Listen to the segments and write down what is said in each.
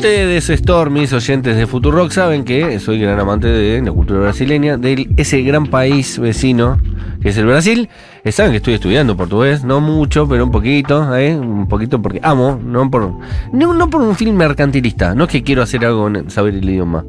Ustedes, Stormis, oyentes de Futurock, saben que soy gran amante de la cultura brasileña, de ese gran país vecino que es el Brasil. Eh, saben que estoy estudiando portugués, no mucho, pero un poquito, ¿eh? un poquito porque amo, no por, no, no por un film mercantilista, no es que quiero hacer algo en saber el idioma.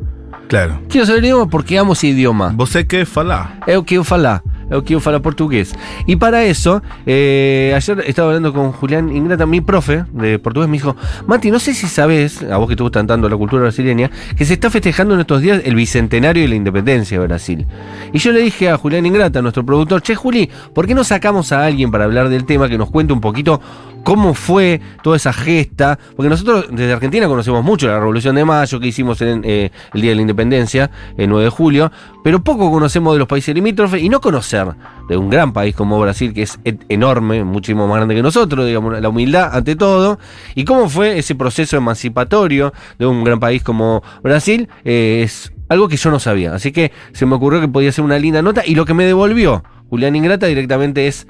Claro. Quiero saber el idioma porque amo ese idioma. ¿Vos sé qué falá? Eu quiero falar. Eu quiero falar portugués. Y para eso, eh, ayer estaba hablando con Julián Ingrata, mi profe de portugués, me dijo, Mati, no sé si sabes, a vos que te gusta tanto la cultura brasileña, que se está festejando en estos días el bicentenario de la independencia de Brasil. Y yo le dije a Julián Ingrata, nuestro productor, che, Juli, ¿por qué no sacamos a alguien para hablar del tema que nos cuente un poquito cómo fue toda esa gesta? Porque nosotros desde Argentina conocemos mucho la Revolución de Mayo que hicimos en eh, el Día de la Independencia, el 9 de julio, pero poco conocemos de los países limítrofes y no conocer de un gran país como Brasil, que es enorme, muchísimo más grande que nosotros, digamos, la humildad ante todo, y cómo fue ese proceso emancipatorio de un gran país como Brasil, eh, es algo que yo no sabía. Así que se me ocurrió que podía ser una linda nota, y lo que me devolvió Julián Ingrata directamente es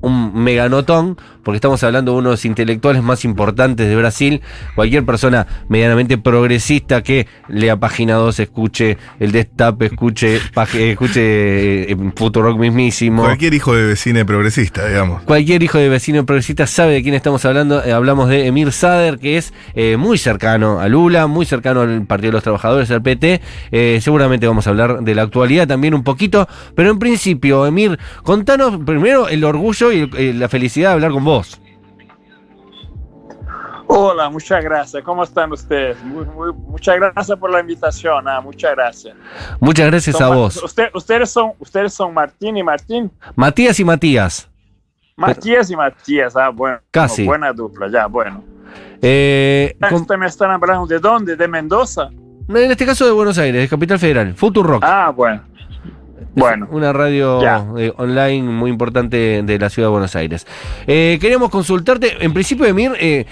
un meganotón, porque estamos hablando de uno de los intelectuales más importantes de Brasil. Cualquier persona medianamente progresista que lea página 2, escuche el destape, escuche, pag- escuche eh, Futurock mismísimo. Cualquier hijo de vecino progresista, digamos. Cualquier hijo de vecino progresista sabe de quién estamos hablando. Eh, hablamos de Emir Sader, que es eh, muy cercano a Lula, muy cercano al Partido de los Trabajadores, al PT. Eh, seguramente vamos a hablar de la actualidad también un poquito. Pero en principio, Emir, contanos primero el orgullo y eh, la felicidad de hablar con vos. Hola, muchas gracias. ¿Cómo están ustedes? Muy, muy- muchas gracias por la invitación. ah, muchas gracias. Muchas gracias Son a vos. usted- ustedes, son, ustedes son Martín y Martín. Matías y Matías. Matías y Matías. Ah, bueno. Casi. Buena dupla, ya, bueno. Eh, Ah, ¿Ustedes me están hablando de dónde? ¿De Mendoza? en este caso de Buenos Aires, de Capital Federal. Futurock. Ah, bueno. Bueno. Una radio eh, online muy importante de la ciudad de Buenos Aires. Eh, queríamos consultarte, en principio, Emir, eh,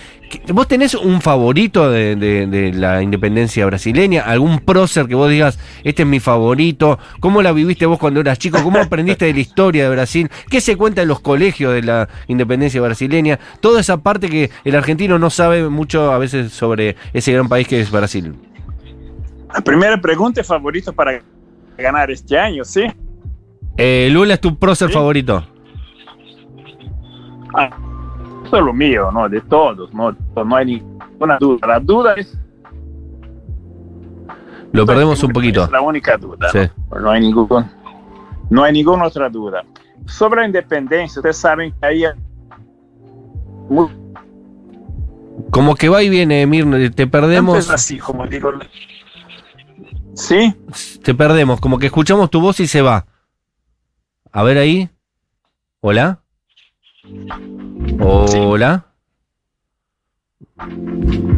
¿vos tenés un favorito de, de- de la independencia brasileña? ¿Algún prócer que vos digas, este es mi favorito? ¿Cómo la viviste vos cuando eras chico? ¿Cómo aprendiste de la historia de Brasil? ¿Qué se cuenta en los colegios de la independencia brasileña? Toda esa parte que el argentino no sabe mucho a veces sobre ese gran país que es Brasil. La primera pregunta es favorito para ganar este año, ¿sí? Eh, Lula es tu prócer Sí. favorito. Ah, solo mío, ¿no? De todos, ¿no? No hay ninguna duda. La duda es... Lo perdemos un poquito. Es la única duda. Sí. ¿no? No hay ningún, no hay ninguna otra duda. Sobre la independencia, ustedes saben que hay mu- Como que va y viene, Emir, te perdemos, antes así, como digo. Sí, te perdemos, como que escuchamos tu voz y se va. A ver ahí. Hola. Hola.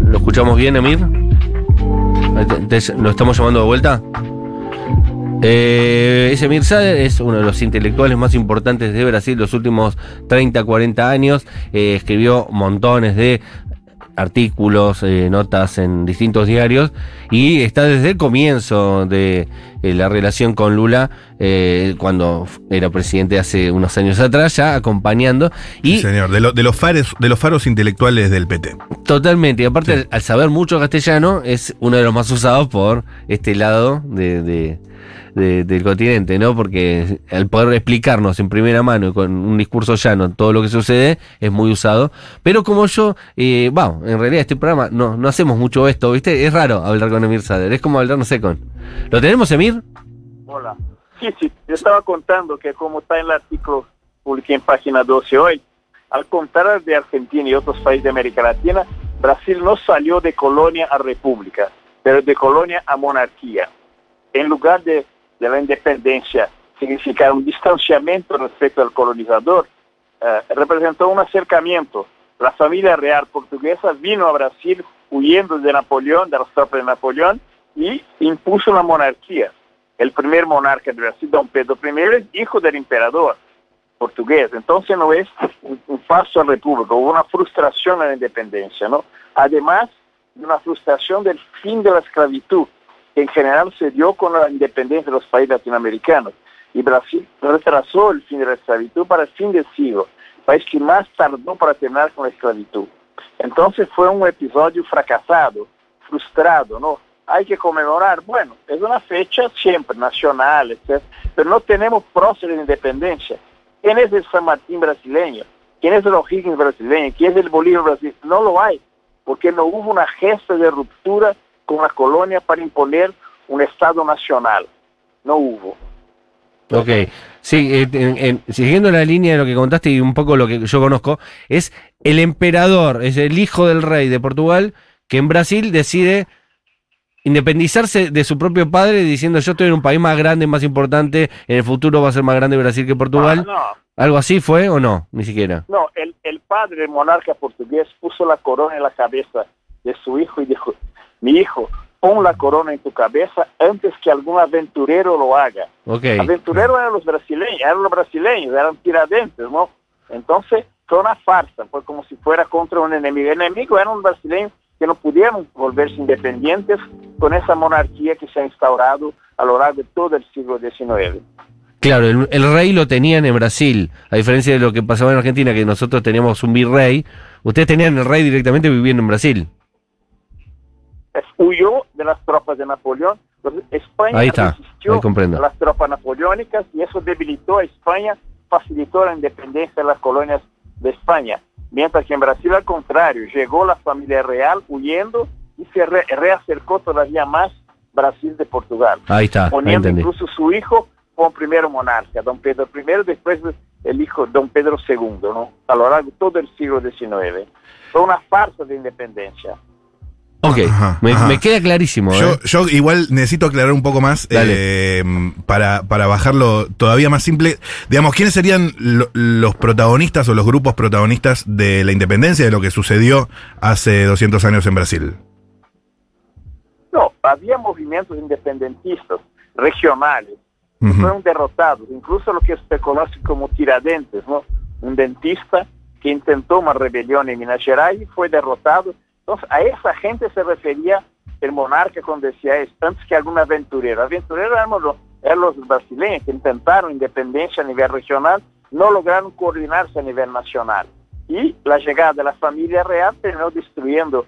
¿Lo escuchamos bien, Emir? Ahí te- te- ¿Lo estamos llamando de vuelta? Eh, ese Emir Sader es uno de los intelectuales más importantes de Brasil los últimos 30, 40 años. Eh, escribió montones de artículos, eh, notas en distintos diarios y está desde el comienzo de eh, la relación con Lula, eh, cuando era presidente hace unos años atrás, ya acompañando. Y Sí, señor. De, lo- de los fares, de los faros intelectuales del PT. Totalmente, y aparte Sí. al saber mucho castellano es uno de los más usados por este lado de, de- de- del continente, ¿no? Porque al poder explicarnos en primera mano y con un discurso llano todo lo que sucede es muy usado. Pero como yo, eh, vamos, en realidad este programa no, no hacemos mucho esto, ¿viste? Es raro hablar con Emir Sader, es como hablar, no sé, con... ¿Lo tenemos, Emir? hola. Sí, sí, yo estaba contando que como está en el artículo publiqué en página 12 hoy, al contrario de Argentina y otros países de América Latina, Brasil no salió de colonia a república, pero de colonia a monarquía. En lugar de, de la independencia significar un distanciamiento respecto al colonizador, eh, representó un acercamiento. La familia real portuguesa vino a Brasil huyendo de Napoleón, de las tropas de Napoleón, y impuso la monarquía. El primer monarca de Brasil, Don Pedro I, es hijo del emperador portugués. Entonces no es un, un paso a república, hubo una frustración a la independencia, ¿no? Además de una frustración del fin de la esclavitud, que en general se dio con la independencia de los países latinoamericanos. Y Brasil retrasó el fin de la esclavitud para el fin del siglo, país que más tardó para terminar con la esclavitud. Entonces fue un episodio fracasado, frustrado, ¿no? Hay que conmemorar, bueno, es una fecha siempre nacional, etc. Pero no tenemos próceres de independencia. ¿Quién es el San Martín brasileño? ¿Quién es el O'Higgins brasileño? ¿Quién es el Bolívar brasileño? No lo hay, porque no hubo una gesta de ruptura con la colonia para imponer un Estado nacional. No hubo. Ok, sí, eh, en- en- siguiendo la línea de lo que contaste y un poco lo que yo conozco, es el emperador, es el hijo del rey de Portugal, que en Brasil decide independizarse de su propio padre diciendo yo estoy en un país más grande, más importante, en el futuro va a ser más grande Brasil que Portugal. Ah, no, ¿Algo así fue o no? Ni siquiera. no, el, el padre monarca portugués puso la corona en la cabeza de su hijo y dijo, mi hijo, pon la corona en tu cabeza antes que algún aventurero lo haga. Ok. Aventureros eran los brasileños, eran los brasileños, eran tiradentes, ¿no? Entonces fue una farsa, fue como si fuera contra un enemigo. El enemigo eran los brasileños que no pudieron volverse independientes con esa monarquía que se ha instaurado a lo largo de todo el siglo XIX. Claro, el, el rey lo tenían en Brasil, a diferencia de lo que pasaba en Argentina, que nosotros teníamos un virrey, ustedes tenían el rey directamente viviendo en Brasil. Huyó de las tropas de Napoleón. Entonces, España Ahí está, resistió ahí a las tropas napoleónicas y eso debilitó a España, facilitó la independencia de las colonias de España. Mientras que en Brasil, al contrario, llegó la familia real huyendo y se re- reacercó todavía más Brasil de Portugal, Ahí está, ahí poniendo entendí. incluso su hijo como primer monarca, don Pedro I, después el hijo don Pedro II, ¿no? a lo largo de todo el siglo XIX. Fue una farsa de independencia. Ok, Ajá, me, ajá. me queda clarísimo. Yo, ¿eh? yo igual necesito aclarar un poco más Dale. eh, para, para bajarlo todavía más simple. Digamos, ¿quiénes serían lo- los protagonistas o los grupos protagonistas de la independencia de lo que sucedió hace 200 años en Brasil? No, había movimientos independentistas regionales que fueron derrotados, incluso lo que se conoce como tiradentes, ¿no? Un dentista que intentó una rebelión en Minas Gerais y fue derrotado. Entonces, a esa gente se refería el monarca cuando decía eso, antes que algún aventurero. Aventureros eran los, eran los brasileños que intentaron independencia a nivel regional, no lograron coordinarse a nivel nacional. Y la llegada de la familia real terminó destruyendo,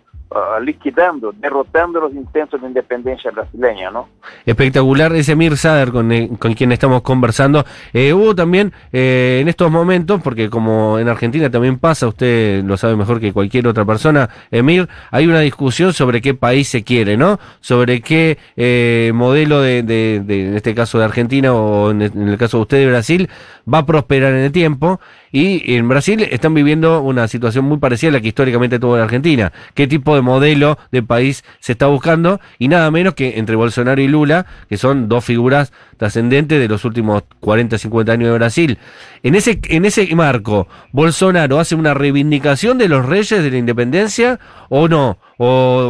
liquidando, derrotando los intentos de independencia brasileña, ¿no? Espectacular ese Mir Sader con, eh, con quien estamos conversando. Eh, hubo también eh, en estos momentos, porque como en Argentina también pasa, usted lo sabe mejor que cualquier otra persona, Emir, hay una discusión sobre qué país se quiere, ¿no? Sobre qué eh, modelo de, de- en este caso de Argentina o en el caso de usted de Brasil, va a prosperar en el tiempo. Y en Brasil están viviendo una situación muy parecida a la que históricamente tuvo la Argentina. ¿Qué tipo de modelo de país se está buscando? Y nada menos que entre Bolsonaro y Lula, que son dos figuras trascendentes de los últimos 40, 50 años de Brasil. En ese, en ese marco, ¿Bolsonaro hace una reivindicación de los reyes de la independencia o no? ¿O,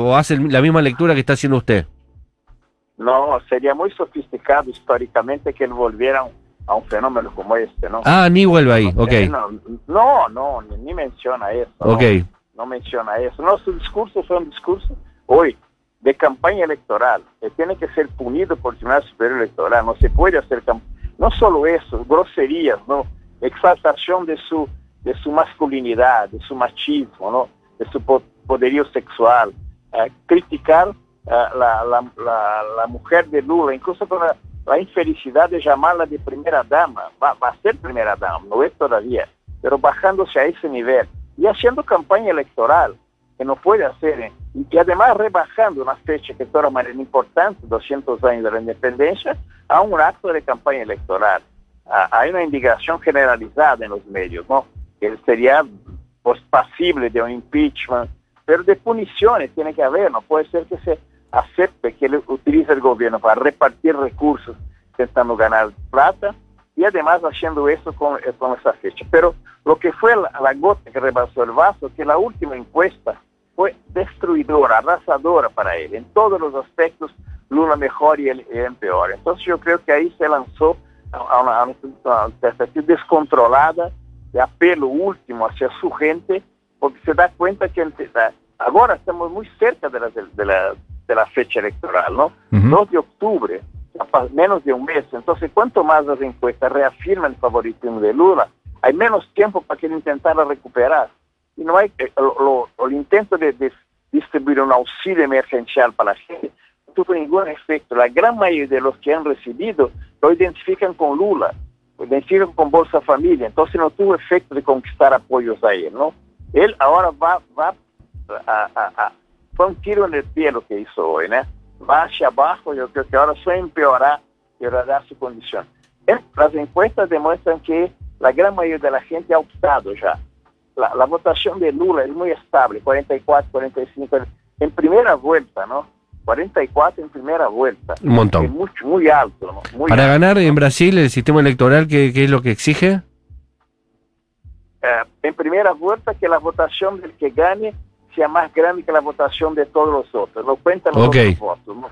o hace la misma lectura que está haciendo usted? No, sería muy sofisticado históricamente que él a un fenómeno como este, ¿no? Ah, ni vuelve ahí, ok. Eh, No, no, ni, ni menciona eso. Ok. No menciona eso. No, su discurso fue un discurso hoy de campaña electoral. Tiene que ser punido por el Tribunal Superior Electoral. No se puede hacer cam- no solo eso, groserías, no, exaltación de su de su masculinidad, de su machismo, no, de su po- poderío sexual, eh, criticar eh, la, la, la, la mujer de Lula, incluso con la, la infelicidad de llamarla de primera dama, va, va a ser primera dama, no es todavía, pero bajándose a ese nivel y haciendo campaña electoral, que no puede hacer, ¿eh? y, y además rebajando una fecha que de todas maneras importante, 200 años de la independencia, a un acto de campaña electoral. Ah, hay una indignación generalizada en los medios, ¿no? Que sería pues, pasible de un impeachment, pero de puniciones tiene que haber, no puede ser que se acepte que él utilice el gobierno para repartir recursos intentando ganar plata y además haciendo eso con, eh, con esa fecha. Pero lo que fue la, la gota que rebasó el vaso, que la última encuesta fue destruidora, arrasadora para él. En todos los aspectos, Lula mejor y él, él peor. Entonces yo creo que ahí se lanzó a una, a una perspectiva descontrolada de apelo último hacia su gente, porque se da cuenta que ahora estamos muy cerca de la, de la, de la fecha electoral, ¿no? Ujú. 2 de octubre, menos de un mes. Entonces, cuanto más las encuestas reafirman el favoritismo de Lula, hay menos tiempo para que él intentara recuperar. Y no hay, eh, lo- lo- el intento de, de distribuir un auxilio emergencial para la gente, no tuvo ningún efecto. La gran mayoría de los que han recibido lo identifican con Lula, lo identifican con Bolsa Familia, entonces no tuvo efecto de conquistar apoyos a él, ¿no? Él ahora va, va a, a, a fue un tiro en el pie lo que hizo hoy, ¿no? Va hacia abajo, yo creo que ahora solo empeorará, empeorará su condición. Las encuestas demuestran que la gran mayoría de la gente ha optado ya. La, la votación de Lula es muy estable, 44, 45, en primera vuelta, ¿no? 44 en primera vuelta. Un montón. Es muy alto, ¿no? Muy Para alto. ganar en Brasil el sistema electoral, ¿qué, qué es lo que exige? Eh, en primera vuelta que la votación del que gane sea más grande que la votación de todos los otros. No cuentan los Ok. otros votos. ¿no?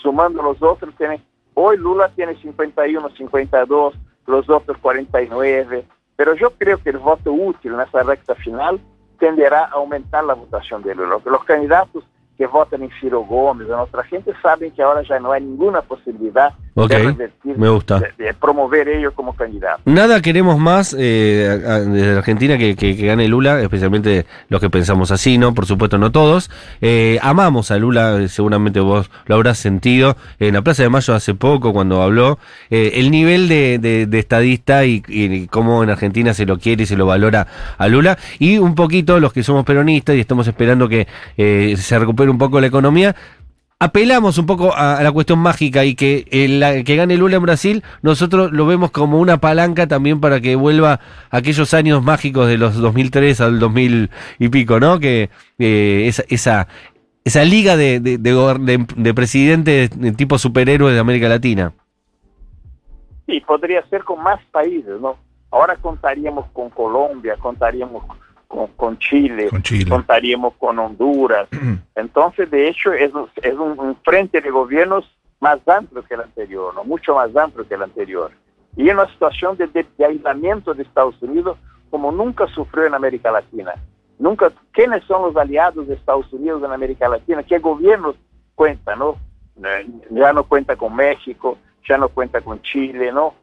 Sumando los otros, tiene, hoy Lula tiene 51, 52, los otros 49, pero yo creo que el voto útil en esa recta final tenderá a aumentar la votación de Lula. Los candidatos que votan en Ciro Gómez, otra gente, saben que ahora ya no hay ninguna posibilidad de revertir, me gusta. de, de promover ellos como candidatos. Nada queremos más eh, a- a- desde Argentina que, que- que gane Lula, especialmente los que pensamos así, ¿no? Por supuesto, no todos. Eh, amamos a Lula, eh, seguramente vos lo habrás sentido. En la Plaza de Mayo hace poco, cuando habló, eh, el nivel de, de- de estadista y, y cómo en Argentina se lo quiere y se lo valora a Lula. Y un poquito los que somos peronistas y estamos esperando que se recupere un poco la economía. apelamos un poco a, la cuestión mágica y que la- que gane Lula en Brasil, nosotros lo vemos como una palanca también para que vuelva aquellos años mágicos de los 2003 al 2000 y pico, ¿no? Que eh, esa, esa, esa liga de, de, de, presidentes de tipo superhéroes de América Latina. Sí, podría ser con más países, ¿no? Ahora contaríamos con Colombia, contaríamos con, con Chile, Con Chile. contaríamos con Honduras. Entonces, de hecho, es, un- es un, un frente de gobiernos más amplio que el anterior, ¿no? Mucho más amplio que el anterior. Y en una situación de, de- de aislamiento de Estados Unidos como nunca sufrió en América Latina. Nunca, ¿quiénes son los aliados de Estados Unidos en América Latina? ¿Qué gobiernos cuentan, no? Eh, Ya no cuenta con México, ya no cuenta con Chile, ¿no?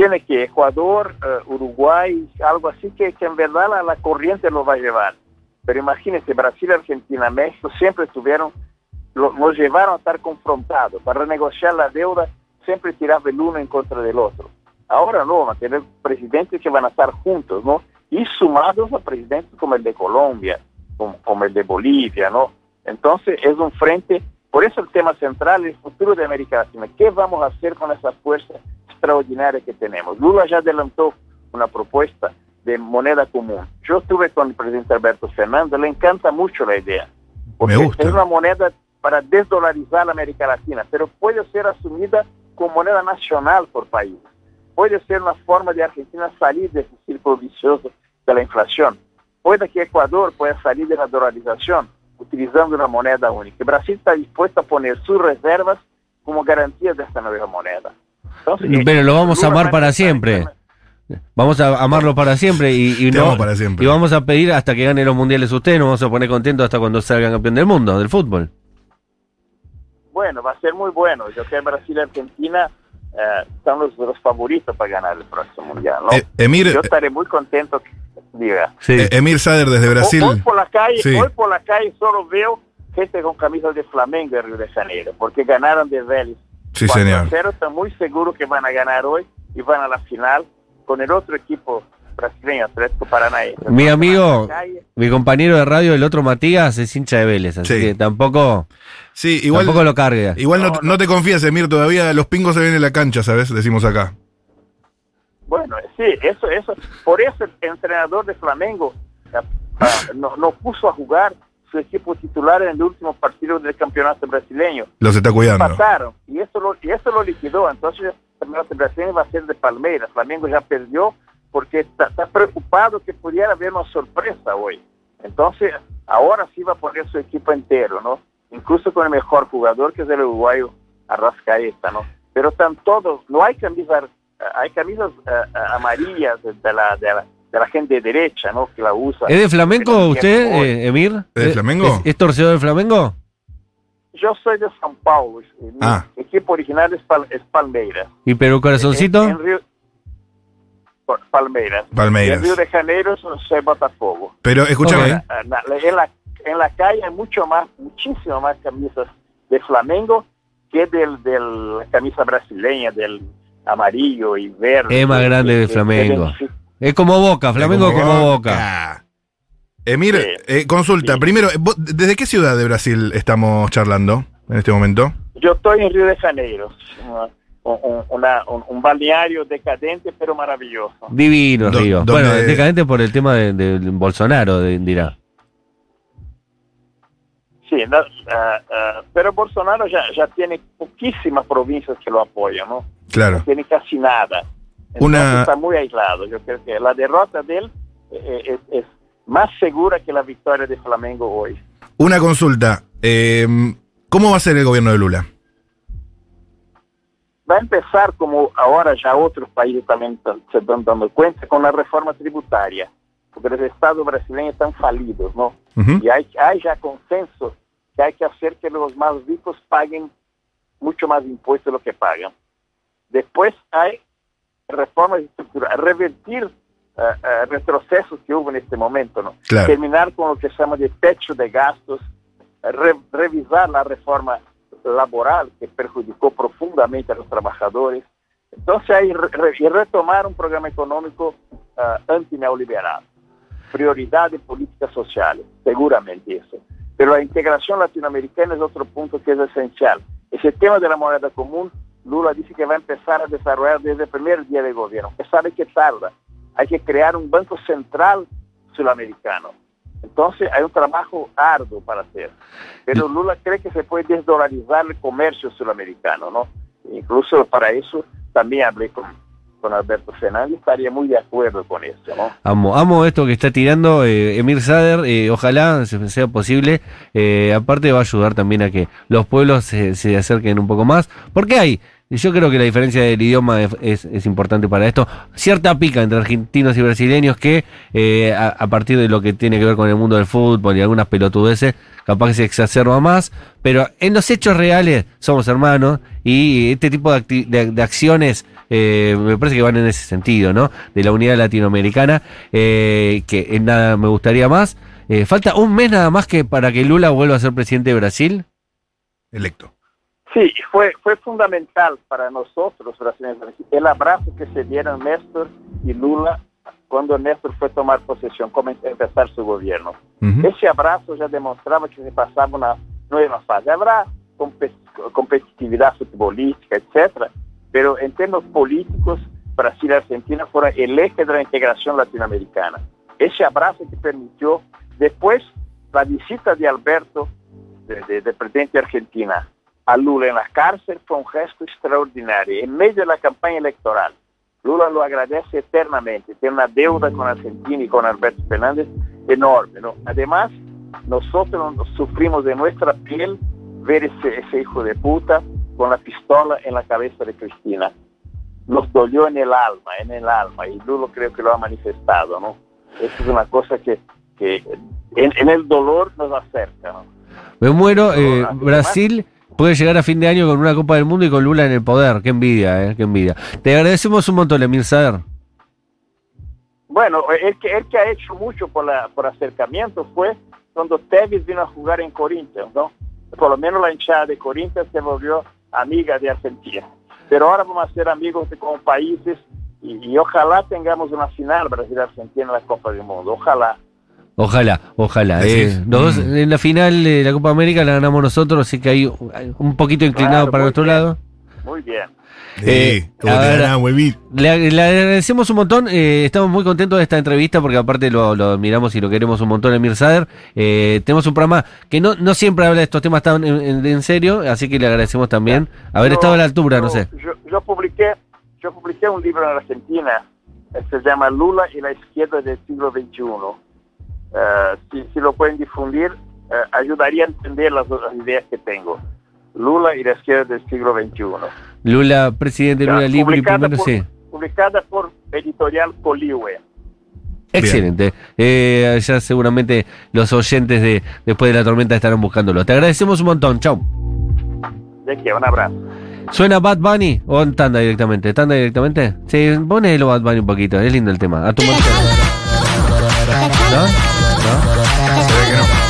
Tiene que Ecuador, eh, Uruguay, algo así que, que en verdad la, la corriente lo va a llevar. Pero imagínense, Brasil, Argentina, México siempre estuvieron, lo, nos llevaron a estar confrontados. Para renegociar la deuda, siempre tiraba el uno en contra del otro. Ahora no, van a tener presidentes que van a estar juntos, ¿no? Y sumados a presidentes como el de Colombia, como, como el de Bolivia, ¿no? Entonces es un frente, por eso el tema central es el futuro de América Latina. ¿Qué vamos a hacer con esa fuerza extraordinaria que tenemos? Lula ya adelantó una propuesta de moneda común. Yo estuve con el presidente Alberto Fernández, le encanta mucho la idea. Porque Me gusta. Es una moneda para desdolarizar la América Latina, pero puede ser asumida como moneda nacional por país. Puede ser una forma de Argentina salir de ese círculo vicioso de la inflación. Puede que Ecuador pueda salir de la dolarización utilizando una moneda única. Brasil está dispuesto a poner sus reservas como garantía de esta nueva moneda. Entonces, Pero lo vamos a amar para siempre. Vamos a amarlo para siempre y, no, amo para siempre. y vamos a pedir hasta que gane los mundiales usted, nos vamos a poner contentos hasta cuando salga campeón del mundo, del fútbol. Bueno, va a ser muy bueno. Yo creo que Brasil y Argentina eh, son los, los favoritos para ganar el próximo mundial. ¿no? Eh, Emir, Yo estaré muy contento que diga. Sí. eh, Emir Sader desde Brasil. Hoy por la calle, Sí. hoy por la calle solo veo gente con camisas de Flamengo de Río de Janeiro, porque ganaron de Vélez. Sí, 4 a señor. 0, están muy seguros que van a ganar hoy y van a la final con el otro equipo brasileño, Atlético Paranaense. Mi amigo, mi compañero de radio, el otro Matías, es hincha de Vélez, así Sí. que tampoco, Sí, igual, tampoco lo cargue. igual no, No, no te confías, Emir, todavía los pingos se ven en la cancha, ¿sabes? Decimos acá. Bueno, sí, eso, eso. Por eso el entrenador de Flamengo ah, ah, no, no puso a jugar su equipo titular en el último partido del campeonato brasileño. Los está cuidando. Empataron y eso lo, y eso lo liquidó. Entonces el campeonato brasileño va a ser de Palmeiras. Flamengo ya perdió porque está, está preocupado que pudiera haber una sorpresa hoy. Entonces ahora sí va a poner su equipo entero, ¿no? Incluso con el mejor jugador que es el uruguayo Arrascaeta, ¿no? Pero están todos, no hay camisas, hay camisas eh, amarillas de la, de la de la gente de derecha, ¿no? Que la usa. ¿Es de Flamengo Pero usted, eh, Emir? ¿Es de ¿Es- Flamengo? ¿Es, es torcedor del Flamengo? Yo soy de São Paulo. Mi Ah. equipo original es, Pal- es Palmeiras. ¿Y Perú Corazoncito? En, en Río- Palmeiras. Palmeiras. En Río de Janeiro soy Botafogo. Pero escúchame. Ah, En la, en la calle hay mucho más, muchísimo más camisas de Flamengo que del, del la camisa brasileña, del amarillo y verde. Es más grande de Que- Flamengo. que- Es como Boca, Flamengo es como Boca. Boca. Sí. eh, consulta. Sí. Primero, ¿vos- ¿desde qué ciudad de Brasil estamos charlando en este momento? Yo estoy en Río de Janeiro, una- un, una- un- un balneario decadente pero maravilloso. Divino Do- Río. donde- Bueno, decadente por el tema de, de Bolsonaro, de- dirá. Sí, no, ah, ah, pero Bolsonaro ya, ya tiene poquísimas provincias que lo apoyan, ¿no? Claro. No tiene casi nada. Entonces Una- está muy aislado. Yo creo que la derrota de él eh, es, es más segura que la victoria de Flamengo hoy. Una consulta. eh, ¿Cómo va a ser el gobierno de Lula? Va a empezar, como ahora ya otros países también se están dando cuenta, con la reforma tributaria, porque los estados brasileños están falidos, ¿no? Ujú. Y hay, hay ya consenso que hay que hacer que los más ricos paguen mucho más impuestos de lo que pagan. Después hay reformas estructurales, revertir eh, eh, retrocesos que hubo en este momento, ¿no? Claro. terminar con lo que se llama de techo de gastos, re- revisar la reforma laboral que perjudicó profundamente a los trabajadores. Entonces hay re- y retomar un programa económico eh, antineoliberal prioridad de políticas sociales, seguramente eso. Pero la integración latinoamericana es otro punto que es esencial. Ese tema de la moneda común, Lula dice que va a empezar a desarrollar desde el primer día de gobierno, que sabe que tarda. Hay que crear un banco central sudamericano. Entonces hay un trabajo arduo para hacer. Pero Lula cree que se puede desdolarizar el comercio sudamericano, ¿no? Incluso para eso también hablé con, con Alberto Fernández, estaría muy de acuerdo con eso, ¿no? Amo, amo esto que está tirando eh, Emir Sader, eh, ojalá se- sea posible. Eh, aparte va a ayudar también a que los pueblos se, se acerquen un poco más. Porque hay, yo creo que la diferencia del idioma es, importante para esto, cierta pica entre argentinos y brasileños que eh, a, partir de lo que tiene que ver con el mundo del fútbol y algunas pelotudeces, capaz que se exacerba más. Pero en los hechos reales somos hermanos y este tipo de, de- de acciones eh, me parece que van en ese sentido, ¿no? De la unidad latinoamericana, eh, que en nada me gustaría más. Eh, falta un mes nada más que para que Lula vuelva a ser presidente de Brasil. Electo. Sí, fue, fue fundamental para nosotros, brasileños, el abrazo que se dieron Néstor y Lula cuando Néstor fue a tomar posesión, empezar su gobierno. Ujú. Ese abrazo ya demostraba que se pasaba una nueva fase. Habrá compe- competitividad futbolística, etcétera, pero en términos políticos, Brasil y Argentina fueron el eje de la integración latinoamericana. Ese abrazo que permitió, después, la visita de Alberto, de, de- de presidente de Argentina, a Lula en la cárcel fue un gesto extraordinario, en medio de la campaña electoral. Lula lo agradece eternamente, tiene una deuda con Argentina y con Alberto Fernández enorme. ¿no? Además, nosotros nos sufrimos de nuestra piel ver ese, ese hijo de puta con la pistola en la cabeza de Cristina. Nos dolió en el alma, en el alma, y Lula creo que lo ha manifestado. ¿no? Eso es una cosa que, que en, en el dolor nos acerca. ¿no? Me muero, eh, Además- Brasil puede llegar a fin de año con una Copa del Mundo y con Lula en el poder. Qué envidia, eh, qué envidia. Te agradecemos un montón, Emir Sader. Bueno, el que, el que ha hecho mucho por, la, por acercamiento fue cuando Tevez vino a jugar en Corinthians, ¿no? Por lo menos la hinchada de Corinthians se volvió amiga de Argentina. Pero ahora vamos a ser amigos de con países y, y ojalá tengamos una final Brasil-Argentina en la Copa del Mundo. Ojalá. Ojalá, ojalá. Eh. Los dos, mm. en la final de la Copa América la ganamos nosotros, así que hay un- poquito inclinado Claro, para nuestro bien. lado. Muy bien. Sí, Eh, te ahora-. Le, le agradecemos un montón, eh, estamos muy contentos de esta entrevista porque aparte lo, lo admiramos y lo queremos un montón, Emir Sader. Eh, tenemos un programa que no, no siempre habla de estos temas tan en, en- en serio, así que le agradecemos también haber Yo- estado a la altura, no yo- sé. Yo, yo publiqué, yo publiqué un libro en Argentina, se llama Lula y la izquierda del siglo XXI. Eh, si, si lo pueden difundir, eh, ayudaría a entender las, las ideas que tengo. Lula y la izquierda del siglo XXI. Lula, presidente Ya, Lula Libre, publicada, primero por, sí. publicada por Editorial Colihue. Excelente. Eh, ya seguramente los oyentes de Después de la Tormenta estarán buscándolo. Te agradecemos un montón, chau. De que un abrazo. ¿Suena Bad Bunny o en tanda directamente? ¿Tanda directamente? Sí, ponelo Bad Bunny un poquito, es lindo el tema. A tu marcha. ¿No? ¿No? Se ve que no.